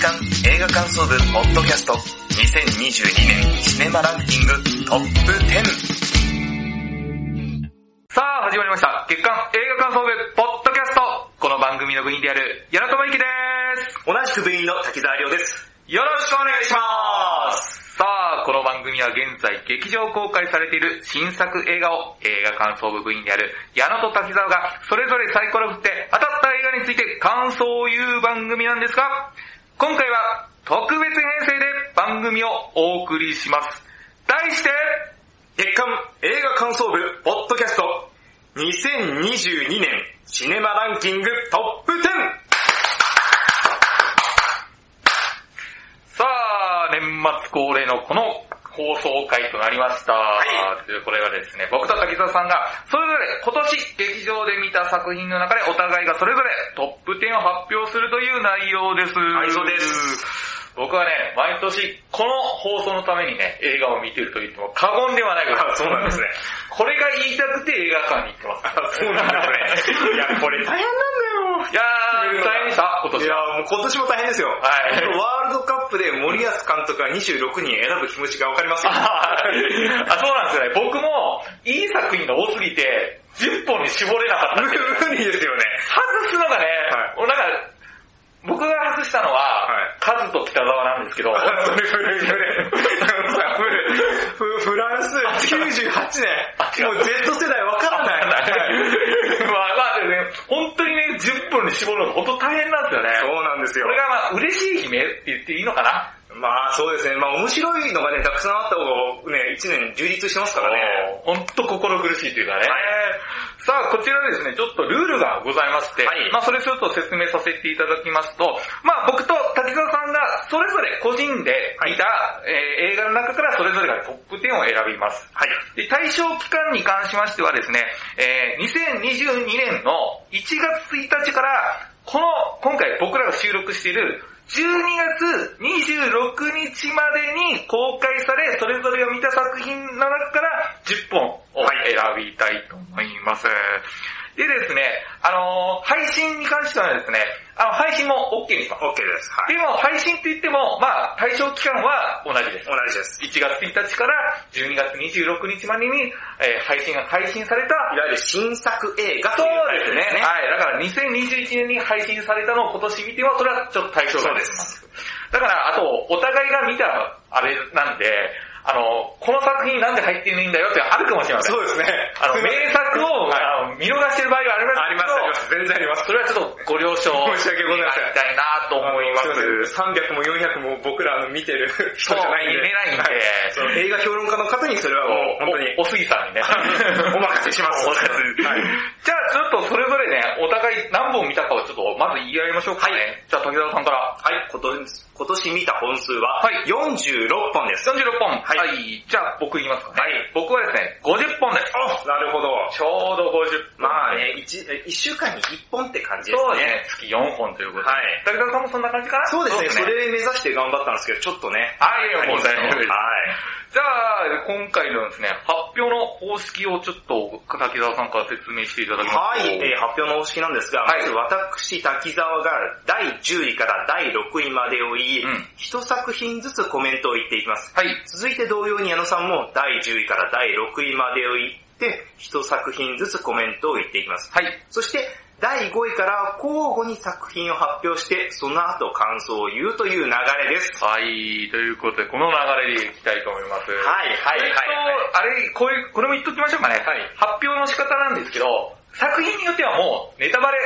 間映画感想部ポッドキャスト2022年シネマランキングトップ10さあ、始まりました。月間映画感想部、ポッドキャスト。この番組の部員である、矢野智之です。同じく部員の滝沢亮ですよろしくお願いします。さあ、この番組は現在劇場公開されている新作映画を映画感想部部員である矢野と滝沢がそれぞれサイコロ振って当たった映画について感想を言う番組なんですが、今回は特別編成で番組をお送りします。題して、月刊映画感想部ポッドキャスト2022年シネマランキングトップ 10! さあ、年末恒例のこの放送回となりました。はいというこれはですね、僕と滝沢さんが、それぞれ今年劇場で見た作品の中でお互いがそれぞれトップ10を発表するという内容です。はいそうです。僕はね、毎年この放送のためにね、映画を見てると言っても過言ではないぐら そうなんですね。これが言いたくて映画館に行ってます。そうなんですね。いや、これ大変なんだよ。いやー、大変でした今年いやは。もう今年も大変ですよ。はいワールドカップで森保監督が26人選ぶ気持ちがわかりますよ。あ、そうなんですよね。僕も、いい作品が多すぎて、10本に絞れなかった。無理ですよね。外すのがね、はい俺なんか、僕が外したのは、はいカズと北沢なんですけど、それそれそれ。フフランス98あ違う年。もう Z 世代わからない。まあまあでもね、本当にね、10本に絞るのが本当大変なんですよね。そうなんですよこ。れがまあ、嬉しい悲鳴って言っていいのかな？まあそうですね。まあ面白いのがね、たくさんあった方がね、1年充実してますからね。本当心苦しいというかね。さあ、こちらですね、ちょっとルールがございまして、はいまあそれちょっと説明させていただきますと、まあ僕と滝沢さんがそれぞれ個人で見た、えー映画の中からそれぞれがトップ10を選びます。はい。で対象期間に関しましてはですね、えー2022年の1月1日から、この、今回僕らが収録している12月26日までに公開され、それぞれを見た作品の中から10本をはい選びたいと思います。でですね、あのー配信に関してはですね、あの、配信も OK にします。OK です。はい。でも、配信って言っても、まあ、対象期間は同じです。同じです。1月1日から12月26日までに、えー配信が開始されたいわゆる新作映画とそいううタイですね。はい。だから2021年に配信されたのを今年見ても、それはちょっと対象外です。だから、あと、お互いが見たあれなんで、あの、この作品なんで入ってないんだよってあるかもしれません。そうですね。あの、名作を、はいあの見逃してる場合がありますあります、あります。全然あります。それはちょっとご了承申し訳ございませんたいなと思います。300も400も僕らの見てる人じゃないんで。見れないんではい映画評論家の方にそれはもう本当にお、おすぎさんにね。お任せします。お任せはい。じゃあちょっとそれぞれね、お互い何本見たかをちょっとまず言い合いましょうかね。はいじゃあ滝沢さんから。はい、今年、今年見た本数は、はい46本です。46本。はいはい。じゃあ僕言いますかね。はい僕はですね、50本です。あ、なるほど。ちょうど50本。まあね、一一週間に1本って感じですね。そうですね。月4本ということで。はい滝沢さんもそんな感じかな？そうですね、そね。れ目指して頑張ったんですけど、ちょっとね。はい、もう大丈夫です。はい。じゃあ、今回のですね、発表の方式をちょっと滝沢さんから説明していただきますと。はい、えー発表の方式なんですが、はいまず私、滝沢が第10位から第6位までを言い、うん一作品ずつコメントを言っていきます。はい。続いて同様に矢野さんも第10位から第6位までを言って、一作品ずつコメントを言っていきます。はい。そして、第5位から交互に作品を発表して、その後感想を言うという流れです。はい、ということで、この流れでいきたいと思います。はいはいはいえっとあれ、こういう、これも言っときましょうかね。はい発表の仕方なんですけど、作品によってはもう、ネタバレ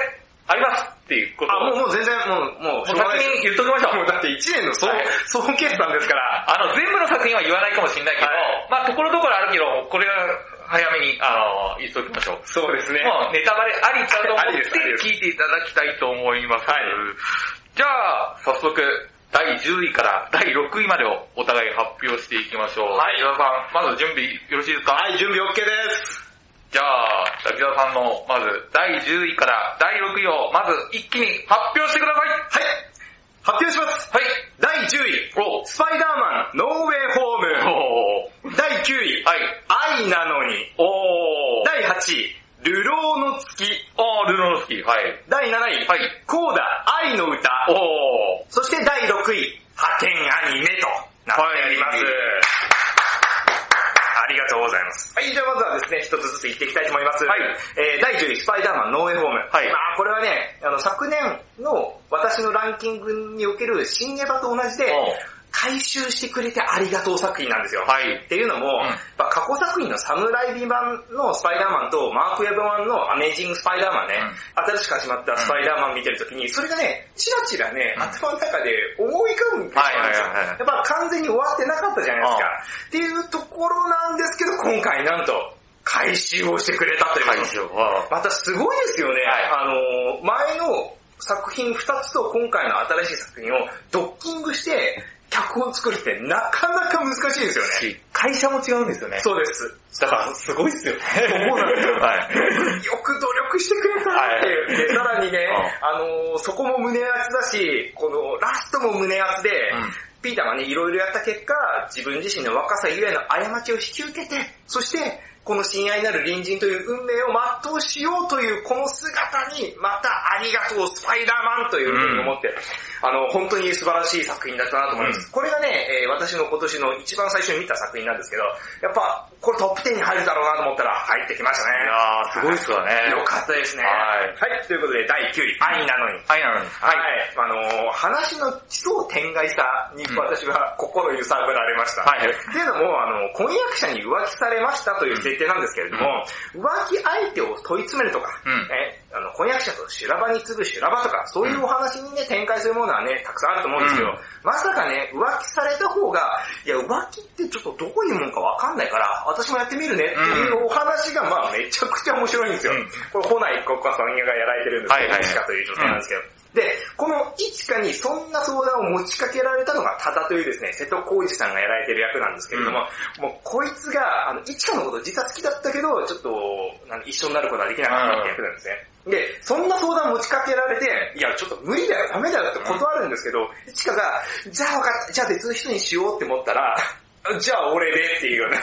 ありますっていうことあ、をもう、もう全然、もう、もう、もう先に言っときましょう。もうだって1年の総、はい総決算ですから、あの、全部の作品は言わないかもしれないけど、はいまあところどころあるけど、これは早めに、あの、言っときましょう。そうですね。もうネタバレありだと思って聞いていただきたいと思います。はいじゃあ、早速、第10位から第6位までをお互い発表していきましょう。はい滝沢さん、まず準備よろしいですか？はい、準備 OK です。じゃあ、滝沢さんの、まず、第10位から第6位を、まず一気に発表してくださいはい、発表します。はい第10位、おスパイダーマン、ノーウェイホーム。位、はい、愛なのに。お第8位、流浪の月。あー、流浪の月。はい。第7位、はい。コーダ、愛の歌。おそして第6位、派遣アニメとなっております。はい、ありがとうございます。はい、じゃあまずはですね、一つずつ言っていきたいと思います。はい。えー、第10位、スパイダーマン、ノーエホーム。はい。まあ、これはね、あの、昨年の私のランキングにおける新エヴァと同じで、回収してくれてありがとう作品なんですよ。はいっていうのも、うん過去作品のサムライビ版のスパイダーマンとマーク・エヴァ版のアメージング・スパイダーマンね、新しく始まったスパイダーマン見てるときに、それがね、チラチラね、うん頭の中で思い浮かぶんですよ。はいはいはいはいやっぱ完全に終わってなかったじゃないですか。っていうところなんですけど、今回なんと、回収をしてくれたということ会場は。またすごいですよね。はいあの、前の作品2つと今回の新しい作品をドッキングして、脚本作るってなかなか難しいですよね。会社も違うんですよね。そうです。だからすごいっすよね。そうなんですよはい。よく努力してくれたなっていう。で、さらにね、あの、そこも胸熱だし、このラストも胸熱で、うんピーターがね、いろいろやった結果、自分自身の若さゆえの過ちを引き受けて、そして、この親愛なる隣人という運命を全うしようというこの姿に、またありがとうスパイダーマンというふうに思って、あの、本当に素晴らしい作品だったなと思います。うこれがね、えー私の今年の一番最初に見た作品なんですけど、やっぱ、これトップ10に入るだろうなと思ったら入ってきましたね。いやー、すごいっすわね。よかったですね。はいはい、ということで第9位、愛なのに。はい、なのに。はい、あのー話の奇想天外さにうん私は心揺さぶられました。はいっていうのも、あの、婚約者に浮気されましたという設定なんですけれども、浮気相手を問い詰めるとか、うん。えあの婚約者と修羅場に次ぐ修羅場とか、そういうお話にね、展開するものはね、たくさんあると思うんですけど、うん。まさかね、浮気された方が、いや、浮気ってちょっとどういうもんかわかんないから、私もやってみるねっていうお話が、まあめちゃくちゃ面白いんですよ。うん。これ、ホナイ国家さんがやられてるんですけど、はいはいという女性なんですけど、で、このイチカにそんな相談を持ちかけられたのがタタというですね、瀬戸康史さんがやられてる役なんですけれども、もうこいつが、あの、イチカのこと実は好きだったけど、ちょっと、なん一緒になることはできなかったって役なんですね。で、そんな相談持ちかけられて、いや、ちょっと無理だよ、ダメだよって断るんですけど、イチカが、じゃあ分かった、じゃあ別の人にしようって思ったら、じゃあ俺でっていうよね。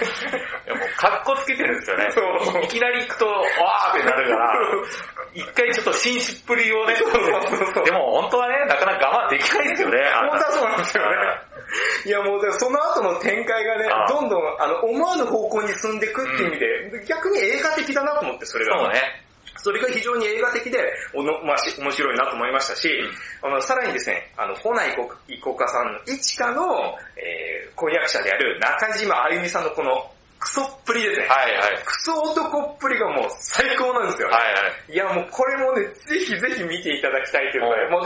いやもう、格好つけてるんですよね。そういきなり行くと、わーってなるから、一回ちょっと紳士っぷりをね、でも本当はね、なかなか我慢できないですよね。本当はそうなんですよね。いやもうでその後の展開がねあ、あどんどんあの思わぬ方向に進んでいくっていう意味で、逆に映画的だなと思って、それが。そうね。それが非常に映画的で、おのまあ、し面白いなと思いましたし、あのさらにですね、あの、ホナイコイコカさんの一花の、えー、婚約者である中島あゆみさんのこのクソっぷりですね。はいはい。クソ男っぷりがもう最高なんですよね。はいはい。いやもうこれもね、ぜひぜひ見ていただきたいということで、うんもう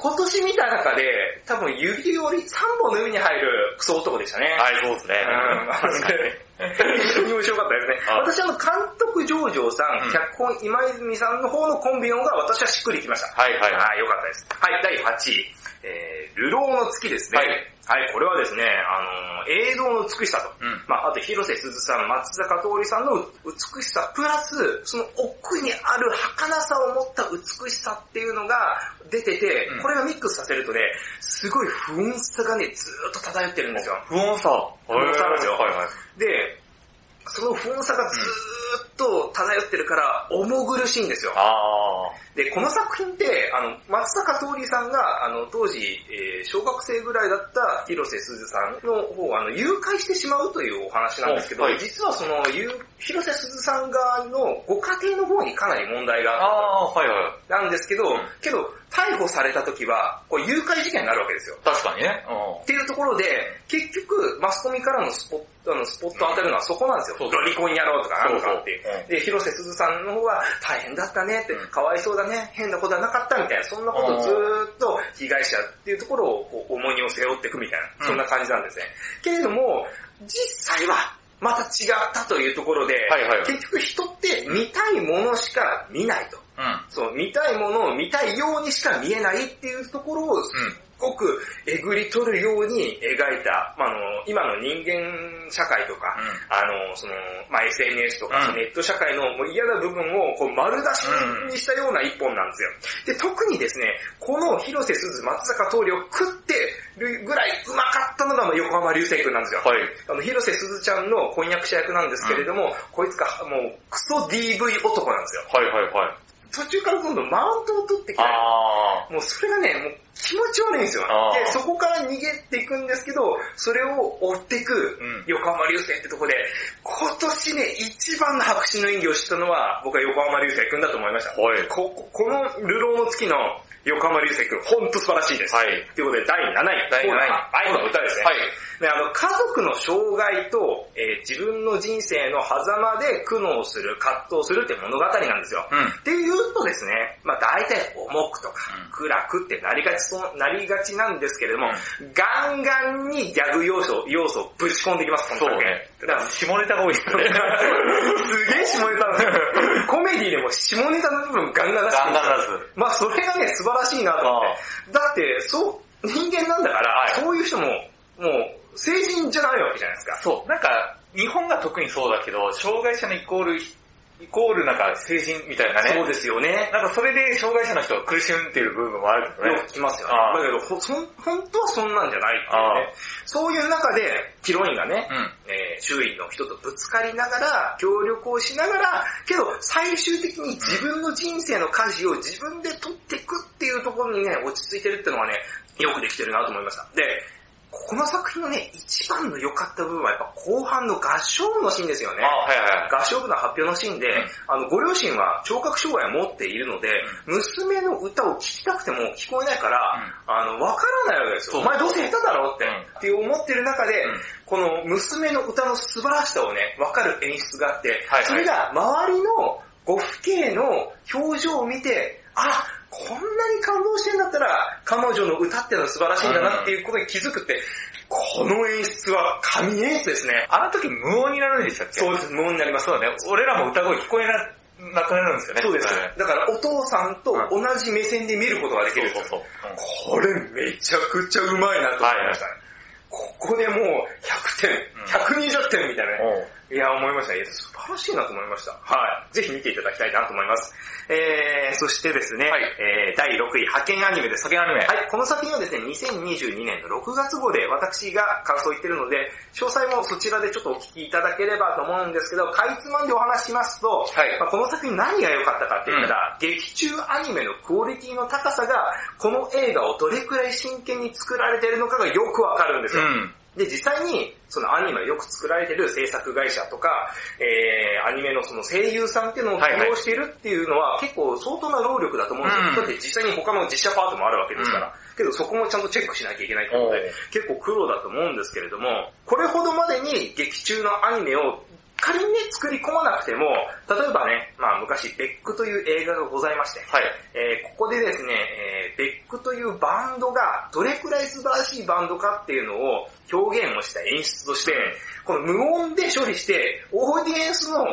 今年見た中で、多分指より3本の海に入るクソ男でしたね。はい、そうですね。うん。非常に面白かったですね。あ 私あの、監督上場さん、うん脚本今泉さんの方のコンビの方が私はしっくりきました。はいはいはい。はい、よかったです。はい、第8位。えー、流浪の月ですね。はい。はい、これはですね、あのー映像の美しさと、うんまあ、あと広瀬すずさん、松坂桃李さんの美しさ、プラス、その奥にある儚さを持った美しさっていうのが出てて、うんこれがミックスさせるとね、すごい不穏さがね、ずーっと漂ってるんですよ。不穏さ。不穏さなんですよはいはい。で、その不穏さがずーっと漂ってるから、重苦しいんですよ。あで、この作品って、あの、松坂桃李さんが、あの、当時、えー小学生ぐらいだった広瀬すずさんの方を、あの、誘拐してしまうというお話なんですけど、はい実はその、ゆ広瀬すずさん側のご家庭の方にかなり問題あ。があっああ、はいはい。たんですけど、うんけど、逮捕された時は、こう誘拐事件になるわけですよ。確かにね。うっていうところで、結局、マスコミからのスポット、あのスポット当たるのはそこなんですよ。ロリコンやろうとかなんとかってで、広瀬すずさんの方は大変だったねって、うんかわいそうだね、変なことはなかったみたいな、そんなことをずーっと被害者っていうところをこう重荷を背負っていくみたいな、そんな感じなんですね。けれども、実際はまた違ったというところで、はいはい結局人って見たいものしか見ないと。ん。うん。そう、見たいものを見たいようにしか見えないっていうところを、すっごくえぐり取るように描いた、まあ、あの、今の人間社会とか、あの、その、まあ、SNS とか、ネット社会のもう嫌な部分をこう丸出しにしたような一本なんですよ。で、特にですね、この広瀬すず、松坂桃李を食ってるぐらいうまかったのがまあ横浜流星君なんですよ。はい。あの、広瀬すずちゃんの婚約者役なんですけれども、こいつがもうクソ DV 男なんですよ。はいはいはい。途中からどんどんマウントを取ってきたりあもうそれがね、もう気持ち悪いんですよ。で、そこから逃げていくんですけど、それを追っていくうん。横浜流星ってとこで、今年ね、一番の白紙の演技をしたのは、僕は横浜流星君だと思いました。はい。こここの流浪の月の横浜流星君、ほんと素晴らしいです。はいということで、第7位、第7位愛の歌ですね。はい。で、あの、家族の障害と、えー自分の人生の狭間で苦悩する、葛藤するって物語なんですよ。うん。っていうとですね、まあ大体重くとかうん暗くってなりがちそう、なりがちなんですけれども、ガンガンにギャグ要素、要素をぶち込んできます、そうね。だから下ネタが多いですよね。すげえ下ネタなんですよ。ディでも下ネタの部分ガンガン出してガンガン出す。まあそれがね、素晴らしいなと思って。だって、そう、人間なんだから、はいそういう人も、もう、成人じゃないわけじゃないですか。そう、なんか、日本が特にそうだけど、障害者のイコール、イコールなんか成人みたいなね。そうですよね。なんかそれで障害者の人が苦しむっていう部分もあるけどねよく。聞きますよね。だけど、ほそん本当はそんなんじゃないっていうあね。そういう中で、ヒロインがね、うん。えー周囲の人とぶつかりながら、協力をしながら、けど最終的に自分の人生の舵を自分で取っていくっていうところにね、落ち着いてるっていうのはね、よくできてるなと思いました。で、この作品のね、一番の良かった部分はやっぱ後半の合唱部のシーンですよね。あはいはいはい。合唱部の発表のシーンで、あの、ご両親は聴覚障害を持っているので、娘の歌を聴きたくても聞こえないから、あの、わからないわけですよ。お前どうせ下手だろって、うん。って思ってる中で、うん。この娘の歌の素晴らしさをね、わかる演出があって、はいはい。それが周りのご父兄の表情を見て、あ、こんなに感動してんだったら、彼女の歌ってのは素晴らしいんだなっていうことに気づくって、この演出は神演出ですね。あの時無音になるんでしたっけ？そうです、無音になります。そうだね。俺らも歌声聞こえな、なくなるんですよね。そうですね。だからお父さんと同じ目線で見ることができる。これめちゃくちゃうまいなと思いましたね。ここでもう100点、120点みたいなね。うんいや、思いました。いや、素晴らしいなと思いました。はい。ぜひ見ていただきたいなと思います。えー、そしてですね、はいえー、第6位、派遣アニメです。派遣アニメはい、この作品はですね、2022年の6月号で私が感想を言ってるので、詳細もそちらでちょっとお聞きいただければと思うんですけど、かいつまんでお話ししますと、はいまあ、この作品何が良かったかって言ったら、劇中アニメのクオリティの高さが、この映画をどれくらい真剣に作られているのかがよくわかるんですよ。うん。で、実際に、そのアニメをよく作られてる制作会社とか、えー、アニメのその声優さんっていうのを起用しているっていうのは、結構相当な労力だと思うんですよ。うんだって実際に他の実写パートもあるわけですから。けどそこもちゃんとチェックしなきゃいけないってことで、結構苦労だと思うんですけれども、これほどまでに劇中のアニメを仮にね、作り込まなくても、例えばね、まあ昔、ベックという映画がございまして、はい。えーここでですね、えーベックというバンドがどれくらい素晴らしいバンドかっていうのを表現をした演出として、この無音で処理して、オーディエンスの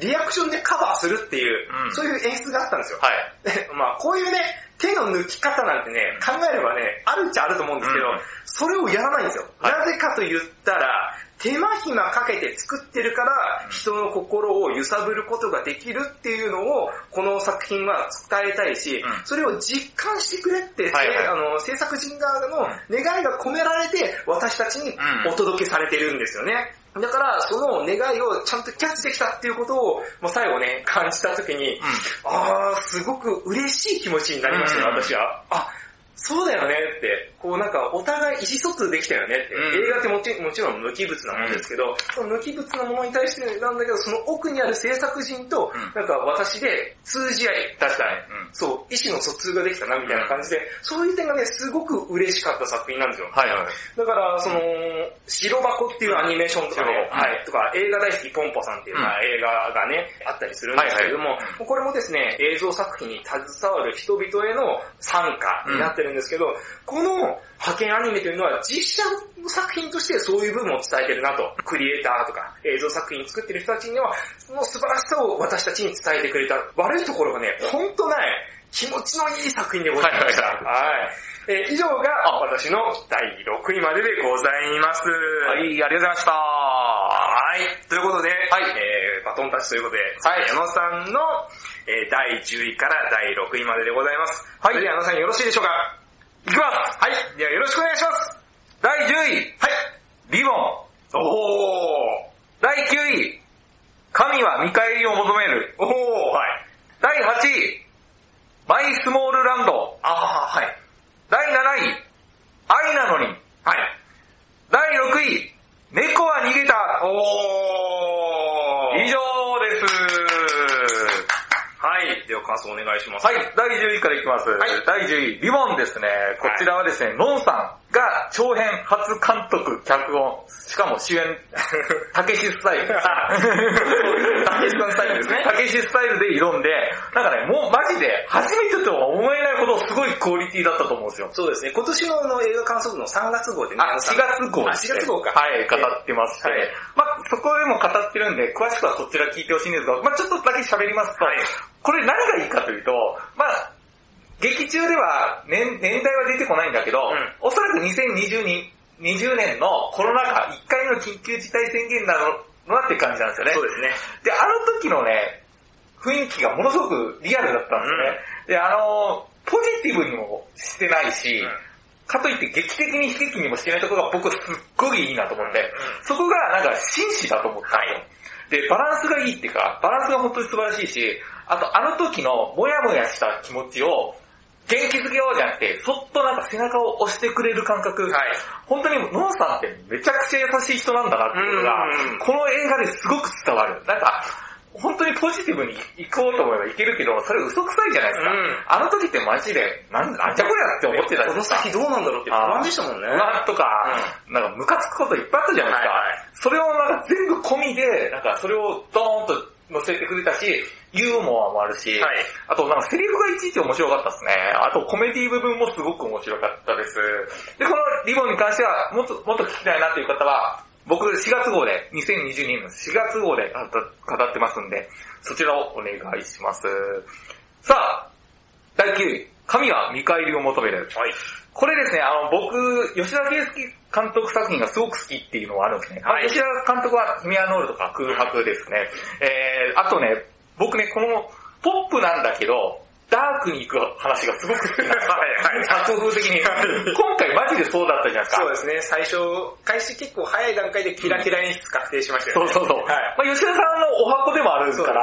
リアクションでカバーするっていう、うんそういう演出があったんですよ。はい。で まあこういうね、手の抜き方なんてね、考えればね、あるっちゃあると思うんですけど、うんそれをやらないんですよ。はい。なぜかと言ったら、手間暇かけて作ってるから、人の心を揺さぶることができるっていうのを、この作品は伝えたいし、うん。それを実感してくれって、あの制作人側の願いが込められて、私たちにうん。お届けされてるんですよね。だから、その願いをちゃんとキャッチできたっていうことを、もう最後ね、感じた時に、あー、すごく嬉しい気持ちになりましたよ、うん。私は。あ、そうだよねって、こうなんかお互い意思疎通できたよねって、うん。映画ってもちもちろん無機物なものですけど、その無機物なものに対してなんだけど、その奥にある制作人とうん、なんか私で通じ合い、確かに。うん。そう、意思の疎通ができたなみたいな感じで、そういう点がね、すごく嬉しかった作品なんですよ。はいはい。だから、その、白箱っていうアニメーションとかね、うん。はい、とか映画大好きポンポさんっていう、映画がね、あったりするんですけれども、これもですね、映像作品に携わる人々への参加になってるんですけど、この派遣アニメというのは実写の作品としてそういう部分を伝えてるなと。クリエイターとか映像作品作ってる人たちには、その素晴らしさを私たちに伝えてくれた。悪いところがね、ほんとない、気持ちのいい作品でございました。はいはいはい。えー以上が私の第6位まででございます。はい、ありがとうございました。はい。ということで、はいえー、バトンタッチということで、はい矢野さんの、えー第10位から第6位まででございます。はいそれでは矢野さんよろしいでしょうか？いきますはい。ではよろしくお願いします。第10位、はい。リボン。おー。第9位、神は見返りを求める。おー、はい。第8位、マイスモールランド。ああ、はい。第7位、愛なのに。はい。第6位、猫は逃げた。おー。以上です。はい。では感想お願いします。はい、第10位からいきます。はい第10位、リボンですね。こちらはですね、ノンさんが長編初監督、脚本、しかも主演、たけしスタイル。たけしさんスタイルですね たけしスタイルで挑んで、なんかね、もうマジで初めてとは思えないほどすごいクオリティだったと思うんですよ。そうですね。今年のあの映画観測の3月号でね、あ、4月号ね4月号か。はい、語ってまして。はいまあそこでも語ってるんで、詳しくはそちら聞いてほしいんですが、まあちょっとだけ喋りますと、はいこれ何がいいかというと、まあ劇中では年年代は出てこないんだけど、うんおそらく2020 20年のコロナ禍1回目の緊急事態宣言なのなって感じなんですよね。そうですね。で、あの時のね、雰囲気がものすごくリアルだったんですよね。で、あの、ポジティブにもしてないし、うんかといって劇的に悲劇にもしてないところが僕すっごいいいなと思って、うんそこがなんか紳士だと思ったんですよ。で、バランスがいいっていうか、バランスが本当に素晴らしいし、あとあの時のモヤモヤした気持ちを元気づけようじゃなくて、そっとなんか背中を押してくれる感覚。はい。本当にノンさんってめちゃくちゃ優しい人なんだなっていうのがうん、この映画ですごく伝わる。なんか、本当にポジティブに行こうと思えばいけるけど、それ嘘くさいじゃないですか。うんあの時ってマジで、なんなんじゃこりゃって思ってたこの先どうなんだろうって不安でしたもんね。なんとか、なんかムカつくこといっぱいあったじゃないですか。はいはいそれをなんか全部込みで、なんかそれをドーンと乗せてくれたし、ユーモアもあるし、はいあとなんかセリフがいちいち面白かったですね。あとコメディ部分もすごく面白かったです。で、このリボンに関しては、もっともっと聞きたいなという方は、僕4月号で、2022年の4月号であ語ってますんで、そちらをお願いします。さあ、第9位、神は見返りを求める。はい。これですね、あの、僕、吉田圭介監督作品がすごく好きっていうのはあるんですね。はい吉田監督は、ヒメアノールとか空白ですね。えー、あとね、僕ね、この、ポップなんだけど、ダークに行く話がすごく好きなんですはいはい作風的に。今回マジでそうだったじゃないですか。そうですね。最初、開始結構早い段階でキラキラ演出確定しましたよね。そうそうそう。はい。まあ、吉田さんのお箱でもあるから、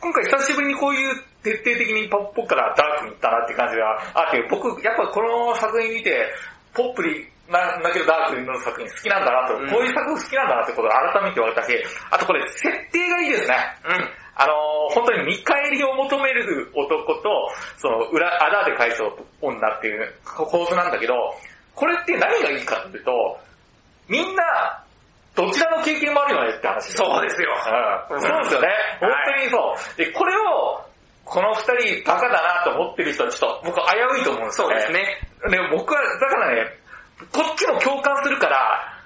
今回久しぶりにこういう徹底的にポップからダークに行ったなって感じがあって、僕、やっぱこの作品見て、ポップにな、だけどダークの作品好きなんだなと、うんこういう作品好きなんだなってことを改めて言われたし、あとこれ設定がいいですね。うん。あのー本当に見返りを求める男と、その裏、あだで返す女っていう構図なんだけど、これって何がいいかっていうと、みんな、どちらの経験もあるよねって話そうですよ。うんそうですよね。本当にそう。で、これを、この二人バカだなと思ってる人はちょっと僕危ういと思うんですよね。そうですね。で、僕は、だからね、こっちも共感するから、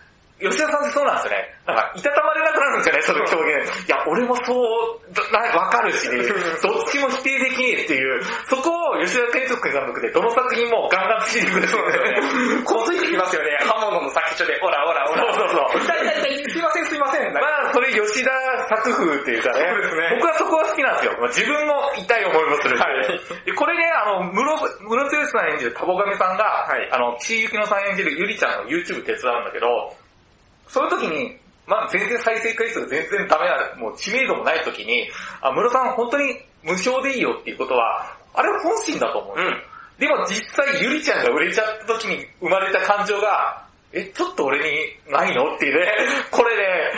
吉田さんってそうなんですよね。なんか、いたたまれなくなるんですよね、その表現。いや、俺もそう、だなわかるし、どっちも否定できねえっていう、そこを吉田健人監督でどの作品もガンガンついてくれるんですよね。こうついてきますよね。刃物の先っちょで、オラオラオラ。そうそうそう痛い痛いすいませんすいません。まあ、それ吉田作風っていうかね。そうですね僕はそこは好きなんですよ。まあ自分も痛い思いもするんで。はいでこれね、あの、室、室剛さん演じるタボガミさんが、はいあの、ちいゆきのさん演じるゆりちゃんの YouTube 手伝うんだけど、そういう時に、まあ全然再生回数が全然ダメな、もう知名度もない時に、あ、室さん本当に無償でいいよっていうことは、あれは本心だと思うんでも実際ゆりちゃんが売れちゃった時に生まれた感情が、え、ちょっと俺にないのっていうね、これね、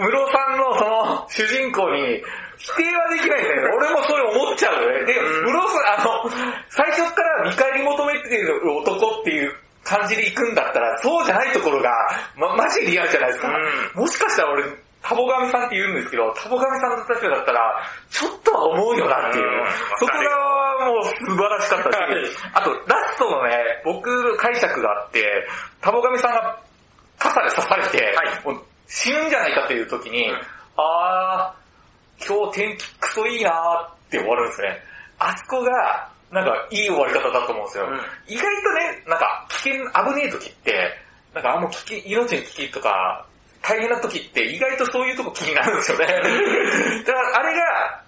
室さんのその主人公に否定はできないんだけど、俺もそれ思っちゃうよね。で、うん。室さん、あの、最初から見返り求めてる男っていう感じで行くんだったら、そうじゃないところが、ま、マジリアルじゃないですか。もしかしたら俺、タボガミさんって言うんですけど、タボガミさんの立場だったら、ちょっとは思うよなっていう。うんそこがもう素晴らしかったし、はいあとラストのね、僕解釈があって、タボガミさんが傘で刺されて、はいもう死ぬんじゃないかという時に、うんあー、今日天気クソいいなーって終わるんですね。あそこが、なんかいい終わり方だと思うんですよ。うん意外とね、なんか危険、危ねえ時って、なんかあんま危険、命の危機とか、大変な時って意外とそういうとこ気になるんですよね。だからあれが、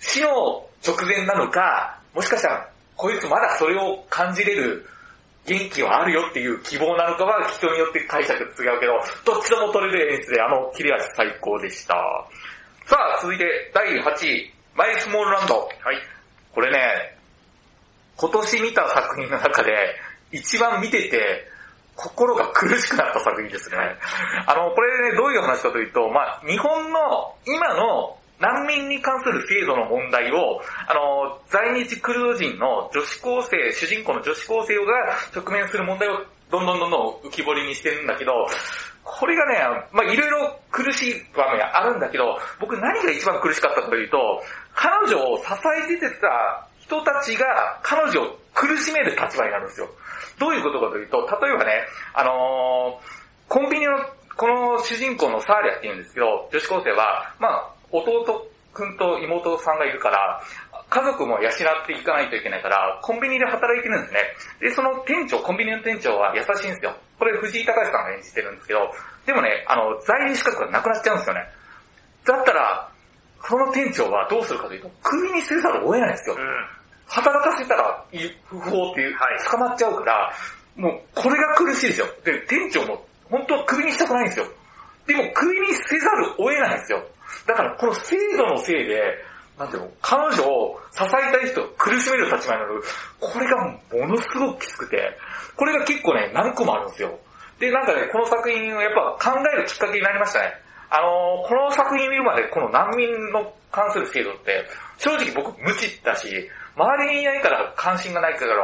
死の直前なのか、もしかしたら、こいつまだそれを感じれる元気はあるよっていう希望なのかは人によって解釈違うけど、どっちとも取れる演出であの切れ味最高でした。さあ、続いて第8位、マイスモールランド。はい。これね、今年見た作品の中で、一番見てて、心が苦しくなった作品ですね。あの、これね、どういう話かというと、まあ日本の今の難民に関する制度の問題を、あの、在日クルド人の女子高生、主人公の女子高生が直面する問題をどんどんどんどん浮き彫りにしてるんだけど、これがね、まあいろいろ苦しい場面あるんだけど、僕何が一番苦しかったかというと、彼女を支えてた人たちが彼女を苦しめる立場になるんですよ。どういうことかというと、例えばね、あのー、コンビニの、この主人公のサーリャって言うんですけど、女子高生は、まあ弟くんと妹さんがいるから、家族も養っていかないといけないから、コンビニで働いてるんですね。で、その店長、コンビニの店長は優しいんですよ。これ藤井隆さんが演じてるんですけど、でもね、あの、在留資格がなくなっちゃうんですよね。だったら、その店長はどうするかというと、首にせざるを得ないんですよ。うん、働かせたら不法っていう、捕まっちゃうから、もうこれが苦しいですよ。で、店長も本当は首にしたくないんですよ。でも首にせざるを得ないんですよ。だからこの制度のせいで、なんていうの、彼女を支えたい人を苦しめる立場になる、これがものすごくきつくて、これが結構ね、何個もあるんですよ。で、なんかね、この作品をやっぱ考えるきっかけになりましたね。あのー、この作品見るまでこの難民の関する制度って、正直僕無知だし、周りにいないから関心がないから、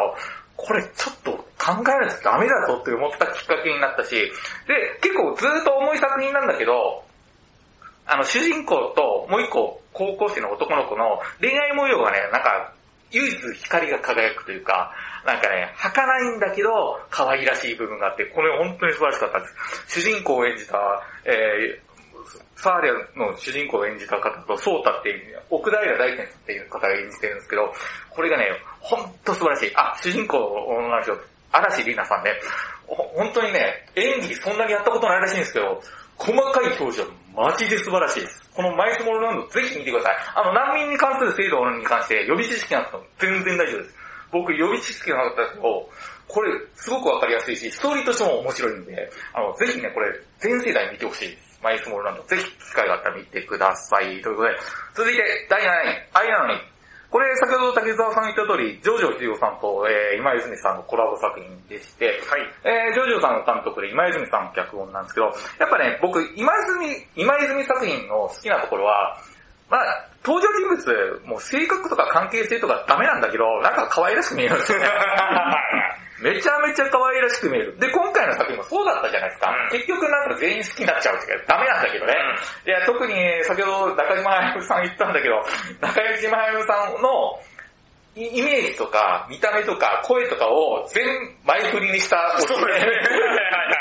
これちょっと考えないとダメだぞって思ったきっかけになったし、で、結構ずっと重い作品なんだけど、あの、主人公ともう一個高校生の男の子の恋愛模様がね、なんか、唯一光が輝くというか、なんかね、儚いんだけど、可愛らしい部分があって、これ本当に素晴らしかったです。主人公を演じた、え、サーリャの主人公を演じた方と、ソータっていう、奥平大天っていう方が演じてるんですけど、これがね、ほんと素晴らしい。あ、主人公の人、嵐里奈さんね、本当にね、演技そんなにやったことないらしいんですけど、細かい表情、マジで素晴らしいです。このマイスモールランドぜひ見てください。あの、難民に関する制度に関して予備知識なくて全然大丈夫です。僕予備知識なかったけど、これすごくわかりやすいし、ストーリーとしても面白いんで、あの、ぜひね、これ全世代見てほしいです。マイスモールランド。ぜひ機会があったら見てください。ということで、続いて第7位、愛なのにこれ、先ほど竹澤さん言った通り、ジョジョ秀夫さんと、えー、今泉さんのコラボ作品でして、はい、えー、ジョジョさんの監督で今泉さんの脚本なんですけど、やっぱね、僕、今泉、今泉作品の好きなところは、まあ、登場人物、もう性格とか関係性とかダメなんだけど、なんか可愛らしく見えるんですよね。めちゃめちゃ可愛らしく見える。で、今回の作品もそうだったじゃないですか。うん、結局なんか全員好きになっちゃうってダメなんだけどね。うん、いや、特に先ほど中島彩さん言ったんだけど、中島彩さんのイメージとか、見た目とか、声とかを全前振りにしたオチで、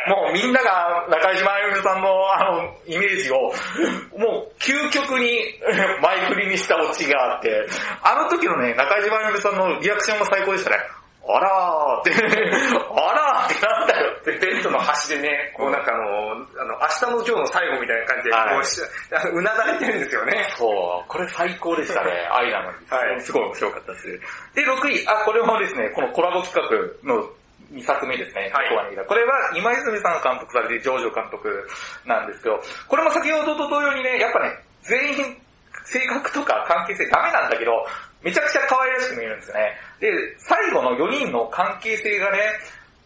もうみんなが中島あゆみさんのあの、イメージを、もう究極に 前振りにしたオチがあって、あの時のね、中島あゆみさんのリアクションが最高でしたね。あらーって、あらーってなんだよって。ベッドの端でね、こうなんかあの、あの、明日のジョーの最後みたいな感じで、こうし、うなだれてるんですよね。そう、これ最高でしたね、愛なのに。はい。すごい面白かったです。で、6位、あ、これもですね、このコラボ企画の2作目ですね。はい、これは今泉さん監督されてジョージョ監督なんですけど、これも先ほどと同様にね、やっぱね、全員性格とか関係性ダメなんだけど、めちゃくちゃ可愛らしく見えるんですよね。で、最後の4人の関係性がね、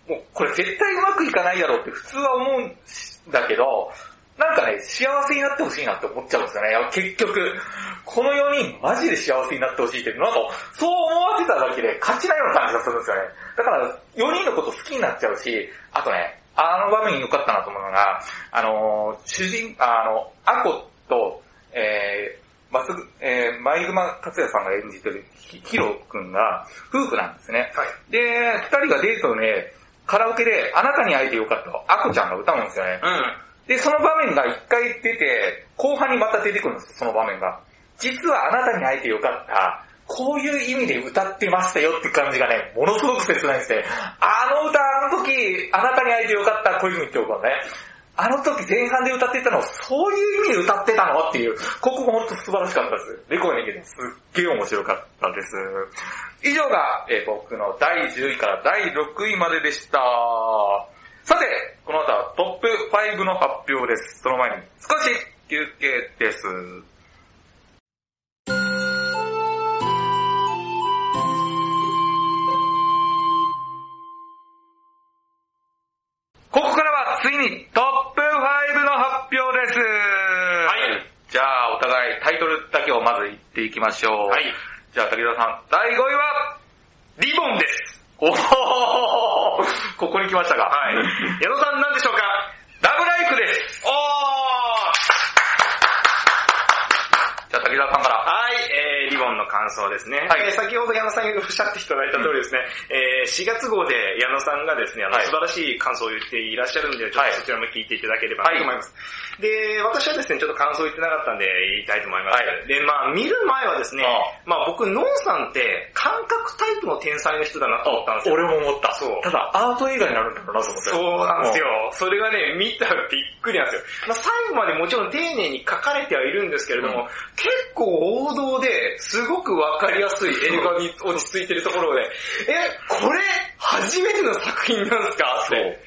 もうこれ絶対うまくいかないだろうって普通は思うんだけど、なんかね、幸せになってほしいなって思っちゃうんですよね。結局、この4人マジで幸せになってほしいって、なんか、そう思わせただけで勝ちないような感じがするんですよね。だから、4人のこと好きになっちゃうし、あとね、あの場面良かったなと思うのが、あの主人、あの、アコと、えー、まつぐ、えー、前熊克也さんが演じてるヒロ君が夫婦なんですね。はい、で、二人がデートで、カラオケで、あなたに会えてよかったアコちゃんが歌うんですよね。うん。で、その場面が一回出て、後半にまた出てくるんですその場面が。実はあなたに会えてよかった、こういう意味で歌ってましたよって感じがね、ものすごく切ないんですね。あの歌、あの時、あなたに会えてよかった小泉京子ね。あの時前半で歌ってたのをそういう意味で歌ってたのっていう、ここも本当素晴らしかったです。レコーディングですっげえ面白かったです。以上が、えー、僕の第10位から第6位まででした。さて、この後はトップ5の発表です。その前に少し休憩です。ここからはついにトッ発表です。はいじゃあ、お互いタイトルだけをまず言っていきましょう。はい。じゃあ、武田さん、第5位は、リボンです。おおここに来ましたか。はい。矢野さん何でしょうかラブライフです。おーじゃあ、武田さんから。はい、えー、リボンの感想ですね。はいえー先ほど矢野さんがおっしゃっていただいた通りですね、えー4月号で矢野さんがですね、あの、はい素晴らしい感想を言っていらっしゃるんで、ちょっはいとそちらも聞いていただければなと思います。で、私はですね、ちょっと感想言ってなかったんで言いたいと思います。はいで、まあ見る前はですねあ、まあ僕、ノンさんって感覚タイプの天才の人だなと思ったんですよ。俺も思った。そうただ、アート映画になるんだろうなと思って。そうなんですよ。それがね、見たらびっくりなんですよ。まあ、最後までもちろん丁寧に書かれてはいるんですけれども、うん結構王道ですごくわかりやすい映画に落ち着いてるところで、え、これ初めての作品なんですか？って。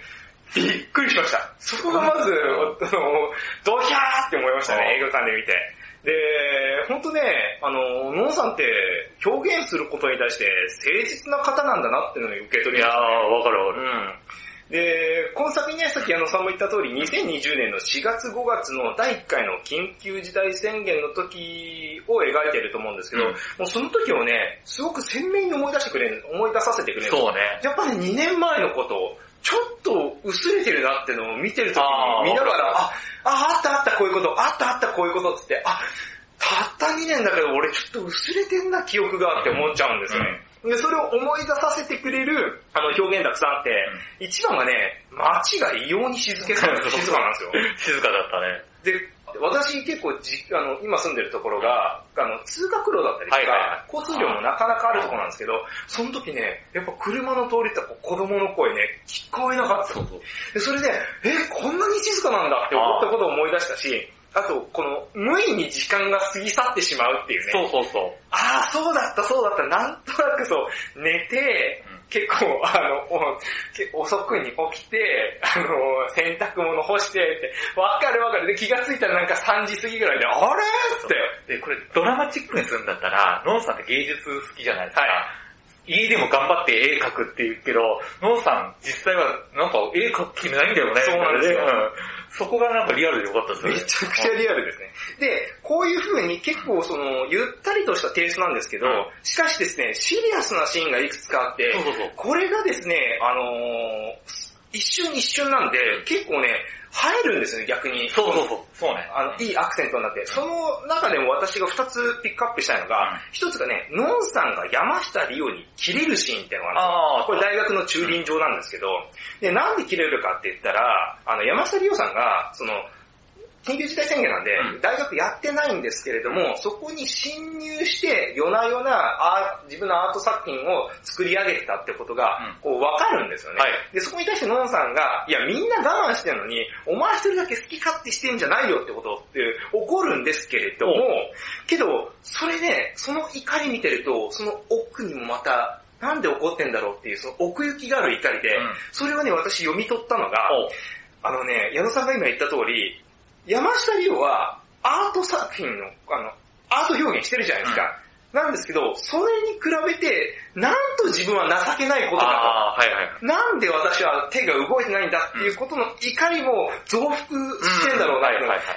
びっくりしました。そこがまず、あの、ドヒャーって思いましたね、映画館で見て。で、本当ね、あの、ノンさんって表現することに対して誠実な方なんだなっていうのに受け取りましたね。わかるわかうん。で、この作品ね、さっき矢野さんも言った通り、2020年の4月5月の第1回の緊急事態宣言の時を描いてると思うんですけど、うんもうその時をね、すごく鮮明に思い出してくれる、思い出させてくれる。そうね。やっぱり2年前のこと、ちょっと薄れてるなってのを見てる時に見ながら、わあ、あ、あったあったこういうこと、あったあったこういうことっつって、あ、たった2年だけど俺ちょっと薄れてんな記憶がって思っちゃうんですよね。で、それを思い出させてくれるあの表現たくさんあって、一番がね、街が異様に静けさ。静かなんですよ。静かだったね。で、私結構じあの、今住んでるところが、あの、通学路だったりとか、はいはいはい交通量もなかなかあるところなんですけど、その時ね、やっぱ車の通りとか子供の声ね、聞こえなかった。そうそう。でそれで、え、こんなに静かなんだって思ったことを思い出したし、あと、この、無意に時間が過ぎ去ってしまうっていうね。そうそうそう。ああ、そうだった、そうだった、なんとなくそう、寝て、うん結構、あの、遅くに起きて、あの、洗濯物干してって、わかるわかる。で、気がついたらなんか3時過ぎぐらいで、あれ？って。で、これドラマチックにするんだったら、ノンさんって芸術好きじゃないですか。はい家でも頑張って絵描くって言うけど、ノンさん実際はなんか絵描く気ないんだよね。そうなんですようんそこがなんかリアルでよかったですね。めちゃくちゃリアルですね。で、こういう風に結構その、ゆったりとしたテイストなんですけど、うんしかしですね、シリアスなシーンがいくつかあって、そうそうそうこれがですね、あのー一瞬一瞬なんで、結構ね、映えるんですよね、逆に。そうそうそう。そうね。あの、いいアクセントになって、その中でも私が2つピックアップしたいのが、うん一つがね、ノンさんが山下リオに切れるシーンっていうのがあるんですよ。これ大学の駐輪場なんですけど、で、なんで切れるかって言ったら、あの、山下リオさんが、その、緊急事態宣言なんで、うん。大学やってないんですけれども、そこに侵入して、夜な夜な自分のアート作品を作り上げてたってことが、うん。こう、わかるんですよね。はい。で、そこに対してノンさんが、いや、みんな我慢してるのに、お前一人だけ好き勝手してんじゃないよってことって怒るんですけれども、けど、それで、その怒り見てると、その奥にもまた、なんで怒ってんだろうっていう、その奥行きがある怒りで、うん。それはね、私読み取ったのが、あのね、矢野さんが今言った通り、山下理央はアート作品の、あの、アート表現してるじゃないですか。なんですけど、それに比べて、なんと自分は情けないことかああ、はいはい。と。なんで私は手が動いてないんだっていうことの怒りも増幅してんだろうな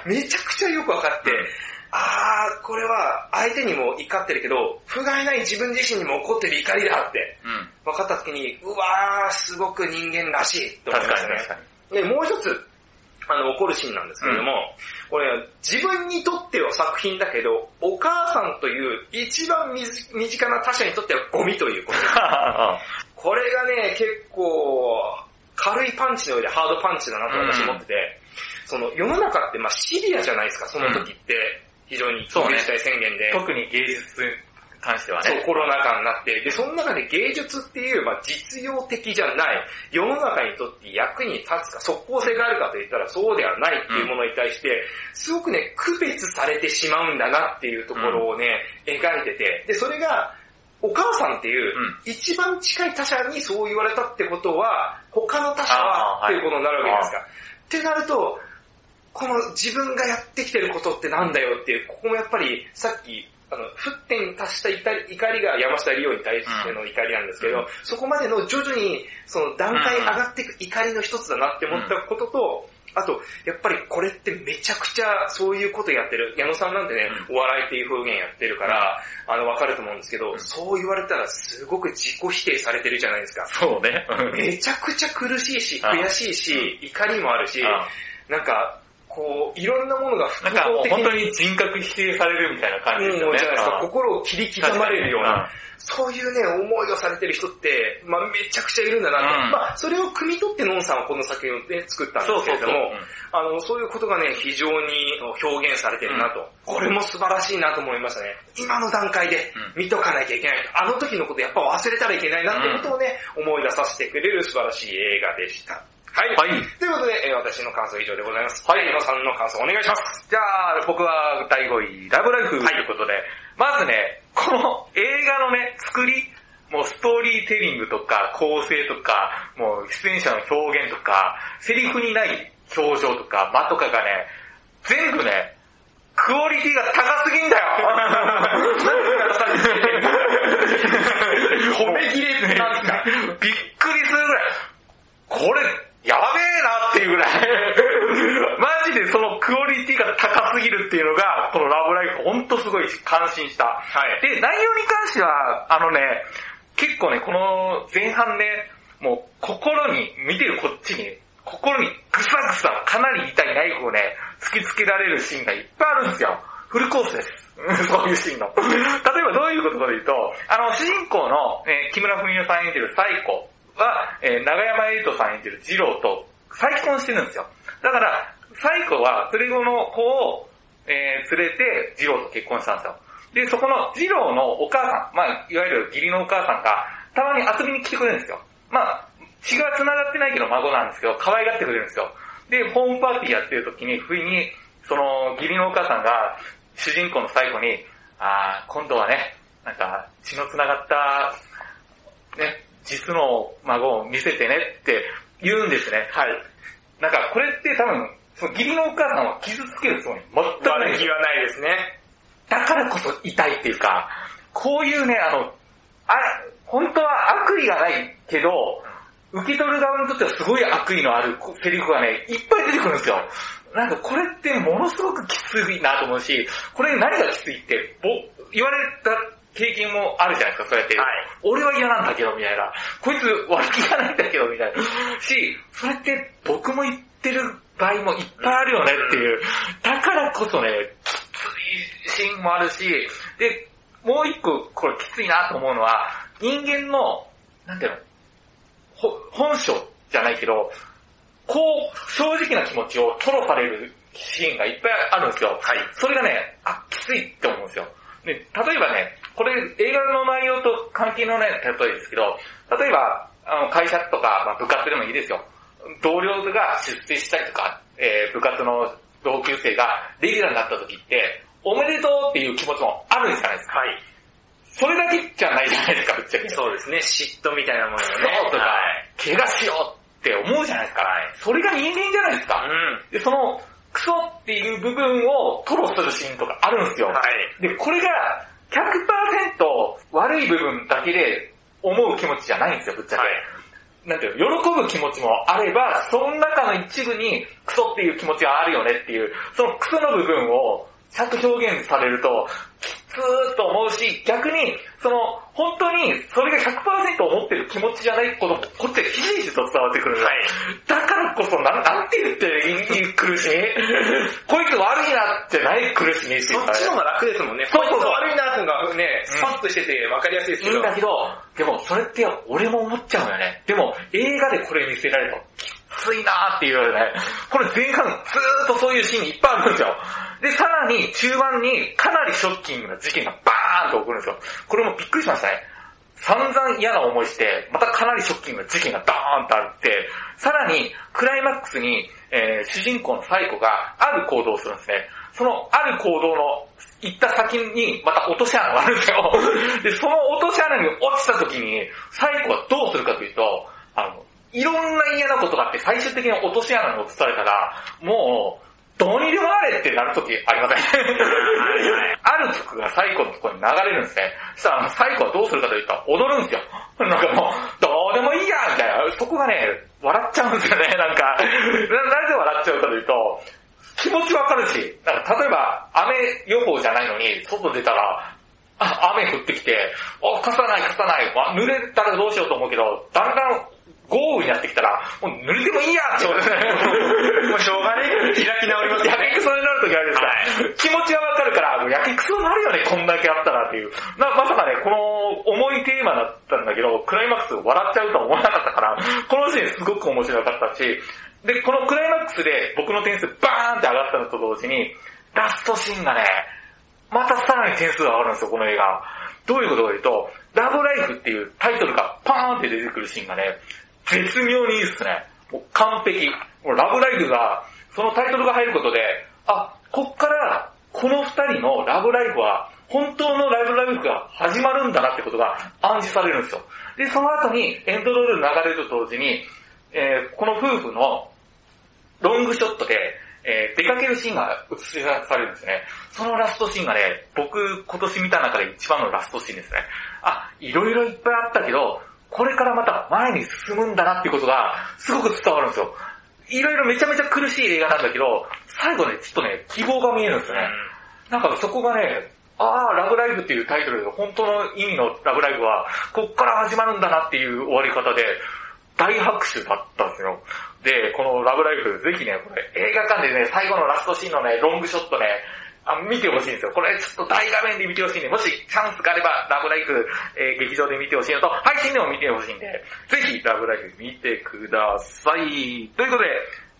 めちゃくちゃよくわかって、うんあー、これは相手にも怒ってるけど、不甲斐ない自分自身にも怒ってる怒りだってうん。分かった時に、うわー、すごく人間らしいと思い確ましたね。で、もう一つ、あの、起こるシーンなんですけれども、これ、自分にとっては作品だけど、お母さんという一番身近な他者にとってはゴミということ。これがね、結構、軽いパンチの上でハードパンチだなと私思ってて、その世の中ってまあシリアじゃないですか、その時って。非常にそうね緊急事態宣言で。特に芸術に関してはね。そう、コロナ禍になって、で、その中で芸術っていう、まあ、実用的じゃない、世の中にとって役に立つか、即効性があるかといったらそうではないっていうものに対して、すごくね、区別されてしまうんだなっていうところをね、描いてて、で、それが、お母さんっていう、うん。一番近い他者にそう言われたってことは、他の他者はっていうことになるわけですか。ってなると、この自分がやってきてることってなんだよっていう、ここもやっぱりさっきあの、沸点に達した怒り怒りが山下理央に対しての怒りなんですけど、うん。そこまでの徐々に、その段階上がっていく怒りの一つだなって思ったことと、あと、やっぱりこれってめちゃくちゃそういうことやってる。矢野さんなんてね、お笑いっていう表現やってるから、あの、わかると思うんですけど、そう言われたらすごく自己否定されてるじゃないですか。そうね。めちゃくちゃ苦しいし、うん。悔しいし、怒りもあるし、うん。なんか、こう、いろんなものが複なんかもう合的に本当に人格否定されるみたいな感じですよね。もうじゃないですか、うん心を切り刻まれるような、そういうね、思いをされてる人って、まあめちゃくちゃいるんだなと。うんまあそれを汲み取ってノンさんはこの作品をね、作ったんですけれども、あの、そういうことがね、非常に表現されてるなと。これも素晴らしいなと思いましたね。今の段階で見とかなきゃいけないと。あの時のことやっぱ忘れたらいけないなってことをね、思い出させてくれる素晴らしい映画でした。はい。はいということで、えー私の感想は以上でございます。はい矢野さんの感想お願いします。じゃあ、僕は第5位、ラブライフということで、まずね、この映画のね、作り、もうストーリーテリングとか構成とか、もう出演者の表現とか、セリフにない表情とか間とかがね、全部ね、クオリティが高すぎんだよ 褒めきれなんすかびっくりするぐらい、これ、やべえなっていうぐらい、マジでそのクオリティが高すぎるっていうのが、このラブライフほんとすごい感心した。はいで、内容に関しては、あのね、結構ね、この前半ね、もう心に、見てるこっちに、心にぐさぐさかなり痛いナイフをね、突きつけられるシーンがいっぱいあるんですよ。フルコースです。そういうシーンの。例えばどういうことかというと、あの、主人公の、えー木村文乃さん演じるサイコは、えー長山瑛斗さん演じる二郎と再婚してるんですよ。だから、サイコは連れ子の子を、えー連れて二郎と結婚したんですよ。で、そこの二郎のお母さん、まあ、いわゆる義理のお母さんが、たまに遊びに来てくれるんですよ。まあ、血が繋がってないけど孫なんですけど、可愛がってくれるんですよ。で、ホームパーティーやってる時に、不意に、その、義理のお母さんが、主人公の最後に、あー、今度はね、なんか、血の繋がった、ね、実の孫を見せてねって言うんですね。はい。なんか、これって多分、その義理のお母さんを傷つけるつもり全くない悪気はないですね。だからこそ痛いっていうか、こういうね、あの、あ本当は悪意がないけど、受け取る側にとってはすごい悪意のあるセリフがね、いっぱい出てくるんですよ。なんかこれってものすごくきついなと思うし、これ何がきついって、ぼ言われた経験もあるじゃないですか、そうやって。はい俺は嫌なんだけど、みたいな。こいつ悪気がないんだけど、みたいな。し、それって僕も言ってる場合もいっぱいあるよねっていう。だからこそね、きついシーンもあるし、で、もう一個これきついなと思うのは、人間の、なんていうの、ほ本性じゃないけど、こう、正直な気持ちを吐露されるシーンがいっぱいあるんですよ。はいそれがね、あ、きついって思うんですよ。で、例えばね、これ映画の内容と関係のない例えですけど、例えば、あの会社とか、まあ、部活でもいいですよ。同僚が出世したりとか、えー部活の同級生がレギュラーになった時って、おめでとうっていう気持ちもあるじゃないですか。はい。それだけじゃないじゃないですか、ぶっちゃけ。そうですね。嫉妬みたいなものそう。とかはい。、怪我しようって思うじゃないですか。それが人間じゃないですか。うん。で、その、クソっていう部分を吐露するシーンとかあるんですよ。はい。で、これが100%悪い部分だけで思う気持ちじゃないんですよ、ぶっちゃけ。はいなんていうの、喜ぶ気持ちもあれば、その中の一部にクソっていう気持ちがあるよねっていう、そのクソの部分をちゃんと表現されると、きつーっと思うし、逆に、その、本当にそれが100%思ってる気持ちじゃないことも、こっちはひしひしと伝わってくる。はい。だからこそ、なん、なんて言っていい苦しみ？こいつ悪いなってない苦しみっていかねそうっちの方が楽ですもんね。そうそうそうこいつ悪いなっていうのがね、うんスパッとしてて分かりやすいですけど。いいんだけど、でもそれって俺も思っちゃうよね。でも映画でこれ見せられるときついなーっていうよね。これ前半ずーっとそういうシーンいっぱいあるんですよ。で、さらに中盤にかなりショッキングな事件がバーンと起こるんですよ。これもびっくりしましたね。散々嫌な思いして、またかなりショッキングな事件がドーンとあって、さらにクライマックスに、えー主人公のサイコがある行動をするんですね。そのある行動の行った先にまた落とし穴があるんですよ。で、その落とし穴に落ちた時に、サイコはどうするかというと、あの、いろんな嫌なことがあって最終的に落とし穴に落とされたら、もう、どうにでもなれってなる時ありません？ある曲がサイコのところに流れるんですね。そしたらあのサイコはどうするかというと、踊るんですよ。なんかもう、どうでもいいやみたいな。そこがね、笑っちゃうんですよね、なんか。ななぜ笑っちゃうかというと、気持ちわかるし、なんか例えば、雨予報じゃないのに、外出たら、あ雨降ってきて、あ、傘ない傘ない、まあ、濡れたらどうしようと思うけど、だんだん豪雨になってきたら、もう濡れてもいいやって。もうしょうがねえ。開き直りますやけくそになるときあるじゃないですか。気持ちはわかるから、もうやけくそになるよね、こんだけあったらっていう。なまさかね、この重いテーマだったんだけど、クライマックス笑っちゃうとは思わなかったから、このシーンすごく面白かったし、で、このクライマックスで僕の点数バーンって上がったのと同時に、ラストシーンがね、またさらに点数が上がるんですよ、この映画。どういうことかというと、ラブライフっていうタイトルがパーンって出てくるシーンがね、絶妙にいいっすね。もう完璧。もうラブライフが、そのタイトルが入ることで、あ、こっからこの二人のラブライフは、本当のライブライフが始まるんだなってことが暗示されるんですよ。で、その後にエンドロール流れると同時に、えーこの夫婦のロングショットで、えー出かけるシーンが映し出されるんですね。そのラストシーンがね、僕今年見た中で一番のラストシーンですね。あ、いろいろいっぱいあったけど、これからまた前に進むんだなっていうことがすごく伝わるんですよ。いろいろめちゃめちゃ苦しい映画なんだけど、最後ね、ちょっとね、希望が見えるんですよね。なんかそこがね、ああ、ラブライブっていうタイトルで本当の意味のラブライブは、こっから始まるんだなっていう終わり方で、大拍手だったんですよ。で、このラブライブ、ぜひね、これ映画館でね、最後のラストシーンのね、ロングショットね、あ見てほしいんですよ。これちょっと大画面で見てほしいんで、もしチャンスがあれば、ラブライブ、えー劇場で見てほしいのと、配信でも見てほしいんで、ぜひラブライブ見てください。ということで、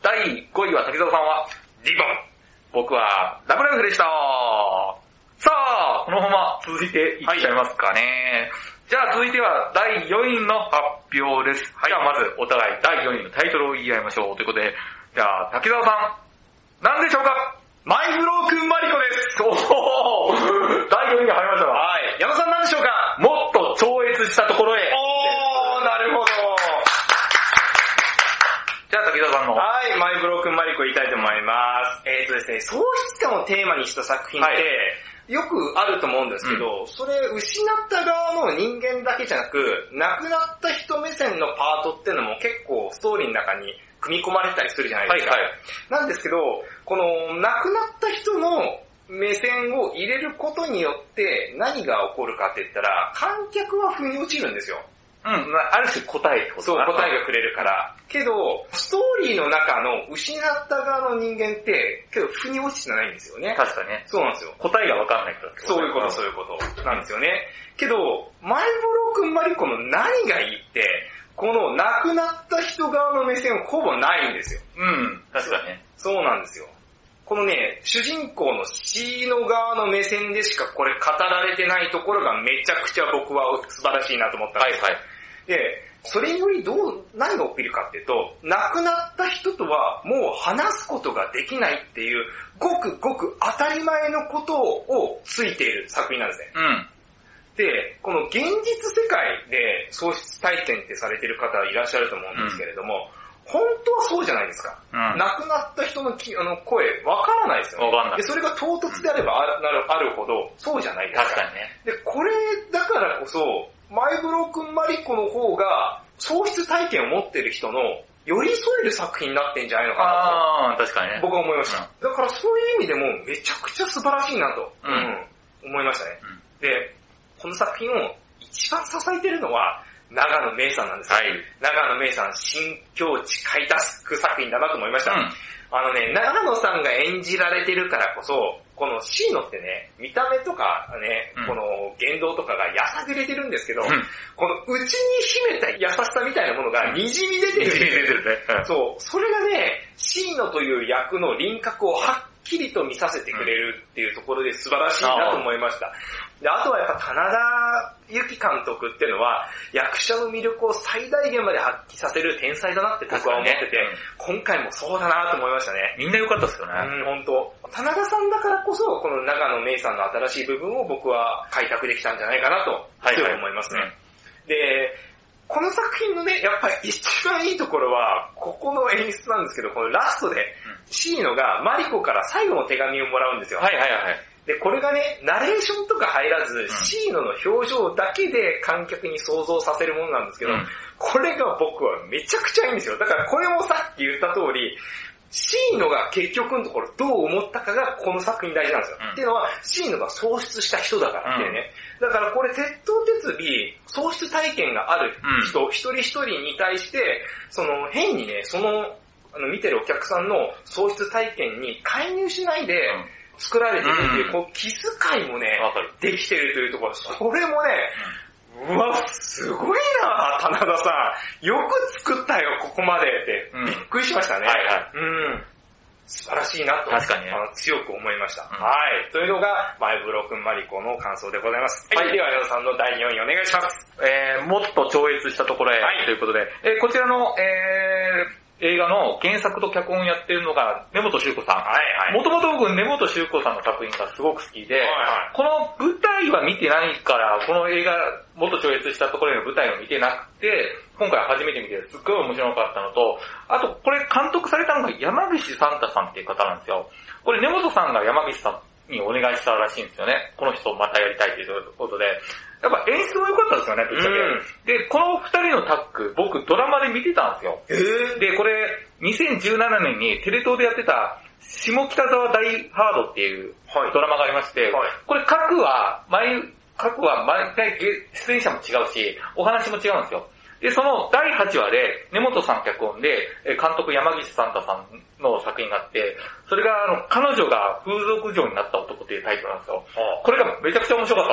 第5位は滝沢さんは、リボン。僕は、ラブライブでした。さあ、このまま続いていっちゃいますかね。じゃあ続いては第4位の発表です。じゃあまずお互い第4位のタイトルを言い合いましょう。ということで、じゃあ滝沢さん、何でしょうか？マイブロークンマリコです。おお第4位に入りましたわ。はい。矢野さん何でしょうか？もっと超越したところへ。おー、なるほど。じゃあ滝沢さんの。はい、マイブロークンマリコ言いたいと思います。えっ、とですね、喪失感をテーマにした作品って、はいよくあると思うんですけど、それ失った側の人間だけじゃなく、亡くなった人目線のパートっていうのも結構ストーリーの中に組み込まれてたりするじゃないですか。はいはい。なんですけど、この亡くなった人の目線を入れることによって何が起こるかって言ったら、観客は腑に落ちるんですよ。うん、まあある種答えそう、答えがくれるから。けど、ストーリーの中の失った側の人間って、けど、腑に落ちてないんですよね。確かにね。そうなんですよ。答えがわかんないからそういうこと、そういうことなんですよね。けど、マイブロークンマリコの何がいいって、この亡くなった人側の目線ほぼないんですよ。うん、確かにね。そうなんですよ。このね、主人公の C の側の目線でしかこれ語られてないところがめちゃくちゃ僕は素晴らしいなと思ったんですよ。はいはい。で、それによりどう、何が起きるかっていうと、亡くなった人とはもう話すことができないっていう、ごくごく当たり前のことをついている作品なんですね。うん。で、この現実世界で喪失体験ってされてる方いらっしゃると思うんですけれども、本当はそうじゃないですか。うん。亡くなった人のきあの声、わからないですよ、ね。わかんないで、それが唐突であればあるなるあるほど、そうじゃないですか。確かにね。で、これだからこそ、マイブロークンマリコの方が、喪失体験を持ってる人の寄り添える作品になってんじゃないのかなああ、確かにねと、。僕は思いました。だからそういう意味でもめちゃくちゃ素晴らしいなと、うんうん思いましたね。で、この作品を一番支えてるのは、長野芽郁さんなんですよ。はい。長野芽郁さん、新境地開拓作品だなと思いました。うん。あのね、長野さんが演じられてるからこそ、このシーノってね、見た目とかね、うんこの言動とかがやさぐれてるんですけど、うんこの内に秘めた優しさみたいなものが滲み出てるんですよ。出てるね。うんそう、それがね、シーノという役の輪郭をはっきりと見させてくれるっていうところで素晴らしいなと思いました。であとはやっぱ棚田由紀監督っていうのは、役者の魅力を最大限まで発揮させる天才だなって僕は思ってて、確かにね今回もそうだなと思いましたね。みんな良かったですよね。うん、本当田中さんだからこそ、この長野芽郁さんの新しい部分を僕は開拓できたんじゃないかなと、はいはい強く思いますね。で、この作品のね、やっぱり一番いいところは、ここの演出なんですけど、このラストで、シーノがマリコから最後の手紙をもらうんですよ。はいはいはい。で、これがね、ナレーションとか入らず、シーノの表情だけで観客に想像させるものなんですけど、うんこれが僕はめちゃくちゃいいんですよ。だからこれもさっき言った通り、シーノが結局のところどう思ったかがこの作品大事なんですよ。うんっていうのは、シーノが喪失した人だからってね。だからこれ、鉄頭鉄尾、喪失体験がある人、一人一人に対して、その変にね、その、あの見てるお客さんの喪失体験に介入しないで作られてるっていう、うんこう気遣いもね。できてるというところ、それもね、うわ、すごいな棚田さん。よく作ったよ、ここまでって。うんびっくりしましたね。はいはいうん。素晴らしいなと、確かにねあの強く思いました。うんはい。というのが、マイブロークンマリコの感想でございます。はい。はいでは、矢野さんの第4位お願いします。えー、もっと超越したところへ、はいということで、えーこちらの、えー、映画の原作と脚本をやってるのが根本修子さん。はいもともと僕、根本修子さんの作品がすごく好きで、はいはいこの舞台は見てないから、この映画、もっと超越したところへの舞台を見てなくて、今回初めて見てすっごい面白かったのと、あと、これ監督されたのが山岸サンタさんっていう方なんですよ。これ根本さんが山岸さんにお願いしたらしいんですよね。この人またやりたいということで。やっぱ演出も良かったですよね、ぶっちゃけ。で、この二人のタッグ、僕ドラマで見てたんですよ。えー、で、これ、2017年にテレ東でやってた、下北沢大ハードっていうはいドラマがありまして、はいこれ各は、毎、各は毎回出演者も違うし、お話も違うんですよ。で、その第8話で、根本さん脚本で、え監督山岸サンタさんの作品があって、それが、あの、彼女が風俗嬢になった男っていうタイトルなんですよ。これがめちゃくちゃ面白かっ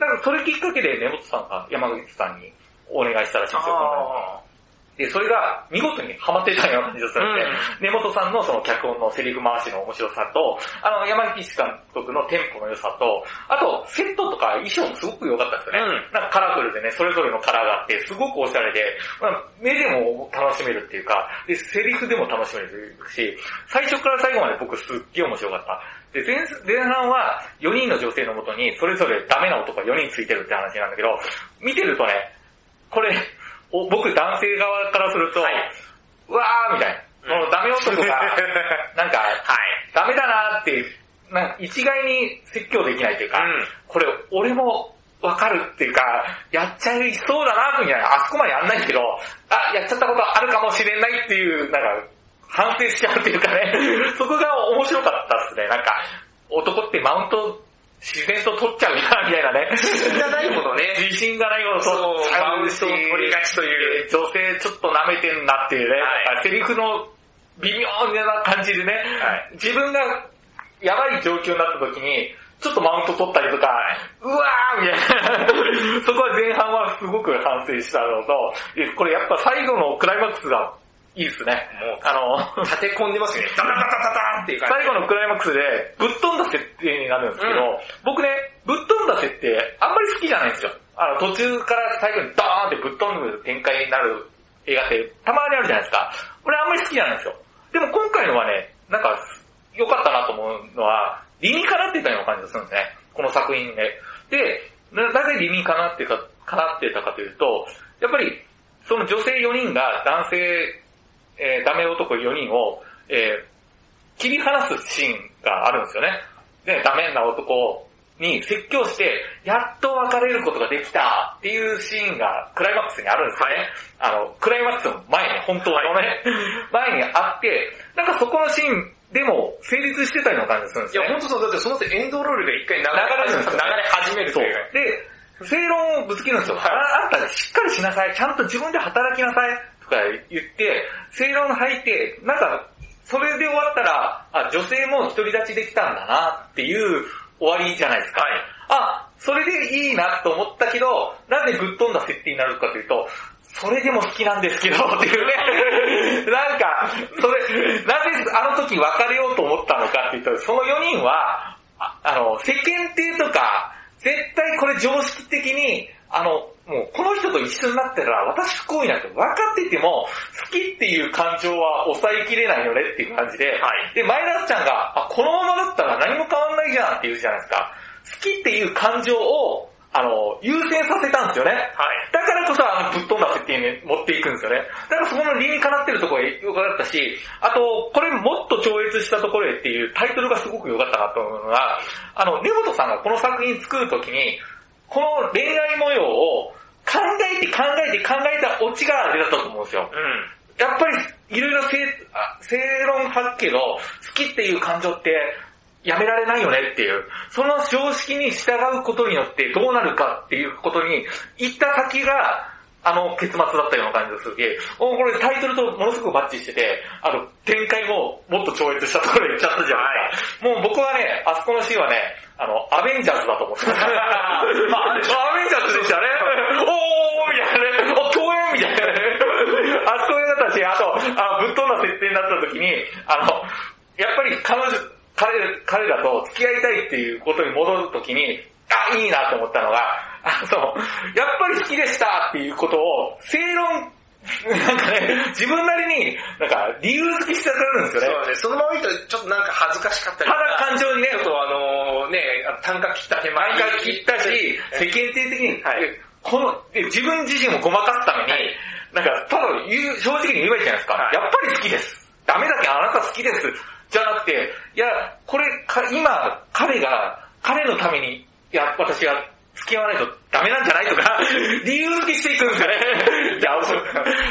た。だからそれきっかけで根本さんが山口さんにお願いしたらしいんですよ。あで、それが見事にハマってたような感じがするんで、根本さんのその脚本のセリフ回しの面白さと、あの、山岸監督のテンポの良さと、あと、セットとか衣装もすごく良かったですよね。うんなんかカラフルでね、それぞれのカラーがあって、すごくおしゃれで、まあ、目でも楽しめるっていうか、で、セリフでも楽しめるし、最初から最後まで僕すっげえ面白かった。で、前前半は4人の女性のもとに、それぞれダメな男が4人ついてるって話なんだけど、見てるとね、これ、お僕男性側からすると、はいうわーみたいな。このダメ男が、なんか、はい。ダメだなーって、なんか一概に説教できないというか、うんこれ俺もわかるっていうか、やっちゃいそうだなみたいな、あそこまでやんないけど、あ、やっちゃったことあるかもしれないっていう、なんか、反省しちゃうっていうかね、そこが面白かったですね。なんか、男ってマウント自然と取っちゃうな、みたいなね。自信がないものね。自信がないものそう取っちゃマウンうしトを取りがちという。女性ちょっと舐めてんなっていうね、はいセリフの微妙な感じでね、はい自分がやばい状況になった時に、ちょっとマウント取ったりとか、うわーみたいな。そこは前半はすごく反省したのと、でこれやっぱ最後のクライマックスがいいですね。もう、あの、立て込んでますよね。ダダダダダダンっていう感じ。最後のクライマックスでぶっ飛んだ設定になるんですけど、うん僕ね、ぶっ飛んだ設定あんまり好きじゃないんですよ。あの途中から最後にドーンってぶっ飛んでる展開になる映画ってたまにあるじゃないですか。俺あんまり好きじゃないんですよ。でも今回のはね、なんか良かったなと思うのは、理にかなってたような感じがするんですね。この作品で。で、ななぜ理にかなってた、かなってたかというと、やっぱり、その女性4人が男性、えーダメ男4人を、えー切り離すシーンがあるんですよね。で、ダメな男に説教して、やっと別れることができたっていうシーンがクライマックスにあるんですよね。あの、クライマックスの前に、本当のね、前にあって、なんかそこのシーンでも成立してたような感じがするんですいや、よね。ほんとそう、だってその後エンドロールが一回流れ流れるんですよ流れ始めるというか。。で、正論をぶつけるんですよ。あんたしっかりしなさい。ちゃんと自分で働きなさい。とか言って、正論吐いて、なんか、それで終わったら、あ、女性も独り立ちできたんだなっていう終わりじゃないですか。はい。あ、それでいいなと思ったけど、なぜぶっ飛んだ設定になるかというと、それでも好きなんですけど、っていうね。なんか、それ、なぜあの時別れようと思ったのかっていうと、その4人は、ああの、世間体とか、絶対これ常識的に、あの、もうこの人と一緒になったら私不幸になると分かってても、好きっていう感情は抑えきれないよねっていう感じで、はいで、前田ちゃんが、あ、このままだったら何も変わんないじゃんって言うじゃないですか。好きっていう感情を、あの、優先させたんですよね。はい。だからこそあのぶっ飛んだ設定に持っていくんですよね。だからそこの理にかなってるところが良かったし、あと、これもっと超越したところへっていうタイトルがすごく良かったなと思うのが、あの、根本さんがこの作品作るときに、この恋愛模様を考えて考えて考えたオチが出たと思うんですよ。うん。やっぱり、いろいろ正論派けど、好きっていう感情って、やめられないよねっていう、その常識に従うことによってどうなるかっていうことに、行った先が、あの結末だったような感じがするけおこれタイトルとものすごくバッチしてて、あの、展開ももっと超越したところに行っちゃったじゃないですか。もう僕はね、あそこのシーンはね、あの、アベンジャーズだと思って ます。あ、アベンジャーズでしたね。おーみたいなね。お、共演みたいなね。あそこになったし、あと、あのぶっ飛んだ設定になった時に、あの、やっぱり彼女、彼彼らと付き合いたいっていうことに戻る時に、あ、いいなと思ったのが、あの、やっぱり好きでしたっていうことを、正論、なんかね、自分なりに、なんか理由付けしてくれるんですよね。そうね、そのまま言うとちょっとなんか恥ずかしかったりただ感情にねちょっとあのね、あの単価切った手前毎回切ったし、世間体的に、はいこの、で自分自身をごまかすために、はいなんか、ただ言う、正直に言えばいいじゃないですか。はいやっぱり好きです。ダメだけどあなた好きです。じゃなくて、いや、これ、か今、彼が、彼のために、いや、私が付き合わないとダメなんじゃないとか、理由付けしていくんですよね。いや、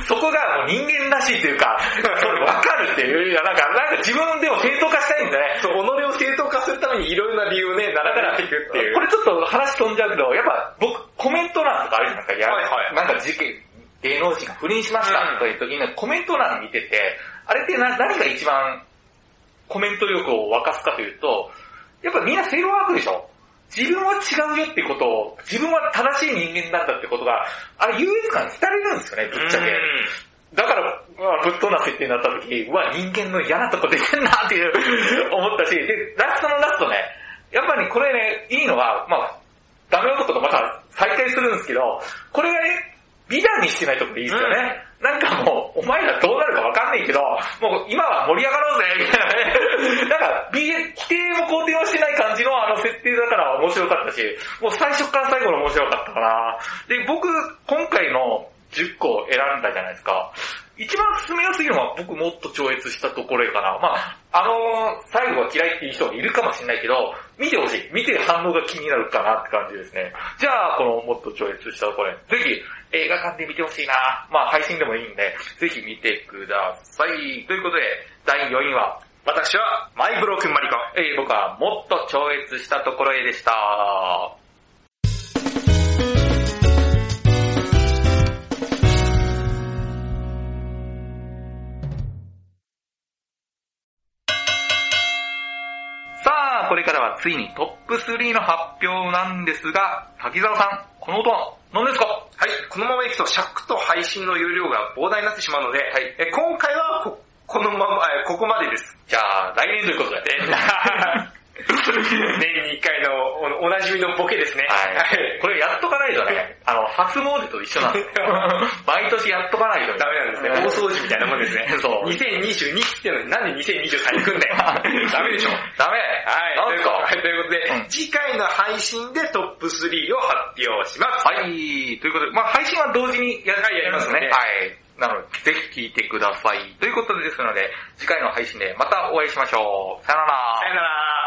そそこがもう人間らしいというか、それ分かるっていう、いや、なんか、なんか自分でも正当化したいんですよね。そう、己を正当化するためにいろいろな理由をね、並べていくっていう。これちょっと話飛んじゃうけど、やっぱ僕、コメント欄とかあるじゃないですか。はいはいなんか事件、芸能人が不倫しましたとかいう時に、コメント欄見てて、あれってな何が一番コメント力を沸かすかというと、やっぱみんな正論悪でしょ自分は違うよってことを、自分は正しい人間なんだってことが、あれ優越感に浸れるんですよね、ぶっちゃけ。だから、まあぶっ飛んだ設定になった時、うわ、人間の嫌なとこ出てんなっていう思ったし、で、ラストのラストね、やっぱりこれね、いいのは、まあダメ男とまた再会するんですけど、これがね、美談にしてないところでいいですよね。なんかもう、お前らどうなるかわかんないけど、もう今は盛り上がろうぜ、みたいなね。なんか、美否定も肯定も面白かったし、もう最初から最後の面白かったかな。で、僕、今回の10個選んだじゃないですか。一番進めやすいのは僕もっと超越したところかな。まああのー最後は嫌いっていう人がいるかもしれないけど、見てほしい。見て反応が気になるかなって感じですね。じゃあ、このもっと超越したところぜひ映画館で見てほしいな。まあ配信でもいいんで、ぜひ見てください。ということで、第4位は、私は、マイブロークンマリコ。えー僕はもっと超越したところへでした。さあ、これからはついにトップ3の発表なんですが、滝沢さん、この音は何ですか？はい、このままいくと尺と配信の容量が膨大になってしまうので、え今回はここのまま、えここまでです。じゃあ、来年ということで。年に1回のおおなじみのボケですね。はい。これやっとかないとね、あの、初詣と一緒なんですよ。毎年やっとかないとダメなんですね。大掃除みたいなもんですね。そう2022ってのになんで2023に来んだよ。ダメでしょ。ダメはい、なんですか？はいということで、うん次回の配信でトップ3を発表します。はい、ということで、まあ配信は同時にやりますねはい。なので、ぜひ聞いてください。ということでですので、次回の配信でまたお会いしましょう。さよなら。さよなら。